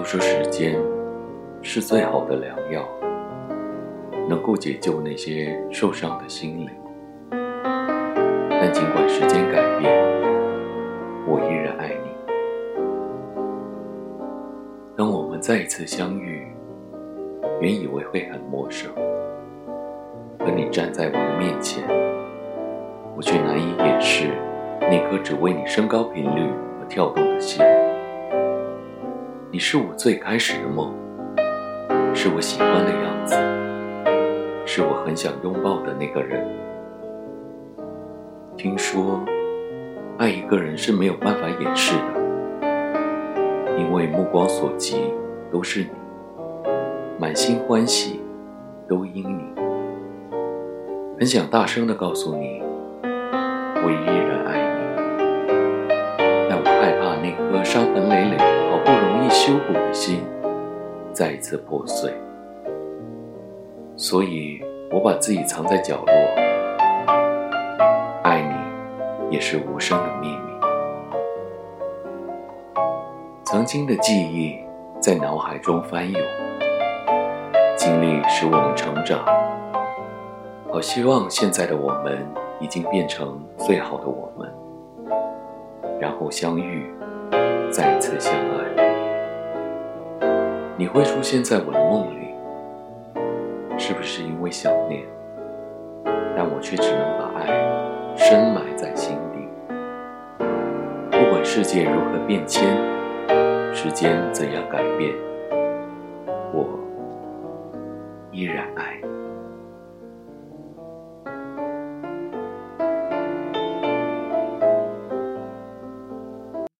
都说时间是最好的良药，能够解救那些受伤的心灵。但尽管时间改变，我依然爱你。当我们再一次相遇，原以为会很陌生，可你站在我的面前，我却难以掩饰那颗只为你升高频率而跳动的心。你是我最开始的梦，是我喜欢的样子，是我很想拥抱的那个人。听说，爱一个人是没有办法掩饰的，因为目光所及都是你，满心欢喜都因你。很想大声的告诉你，我依然爱你，但我害怕那颗伤痕累累、修补的心再一次破碎，所以我把自己藏在角落。爱你也是无声的秘密。曾经的记忆在脑海中翻涌，经历使我们成长。好希望现在的我们已经变成最好的我们，然后相遇，再次相爱。你会出现在我的梦里，是不是因为想念？但我却只能把爱深埋在心底。不管。世界如何变迁，时间怎样改变，我依然。